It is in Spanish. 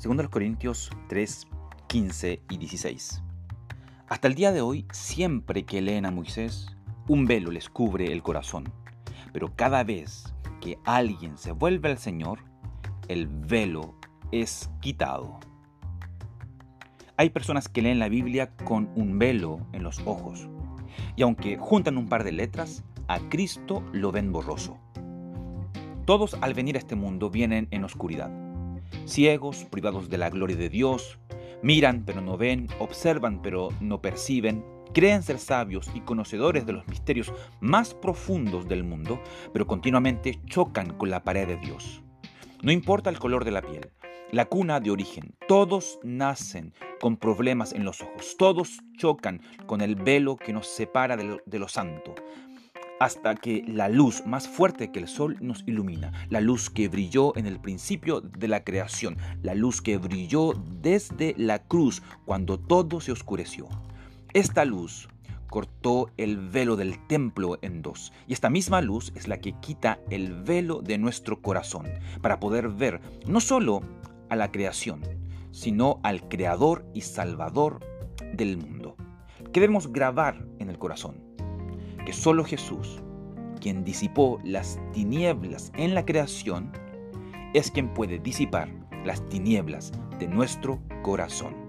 2 Corintios 3, 15 y 16. Hasta el día de hoy, siempre que leen a Moisés, un velo les cubre el corazón. Pero cada vez que alguien se vuelve al Señor, el velo es quitado. Hay personas que leen la Biblia con un velo en los ojos. Y aunque juntan un par de letras, a Cristo lo ven borroso. Todos al venir a este mundo vienen en oscuridad ciegos, privados de la gloria de Dios, miran pero no ven, observan pero no perciben, creen ser sabios y conocedores de los misterios más profundos del mundo, pero continuamente chocan con la pared de Dios. No importa el color de la piel, la cuna de origen, todos nacen con problemas en los ojos, todos chocan con el velo que nos separa de lo, de santo, hasta que la luz más fuerte que el sol nos ilumina, la luz que brilló en el principio de la creación, la luz que brilló desde la cruz cuando todo se oscureció. Esta luz cortó el velo del templo en dos, y esta misma luz es la que quita el velo de nuestro corazón, para poder ver no solo a la creación, sino al Creador y Salvador del mundo. Queremos grabar en el corazón que solo Jesús, quien disipó las tinieblas en la creación, es quien puede disipar las tinieblas de nuestro corazón.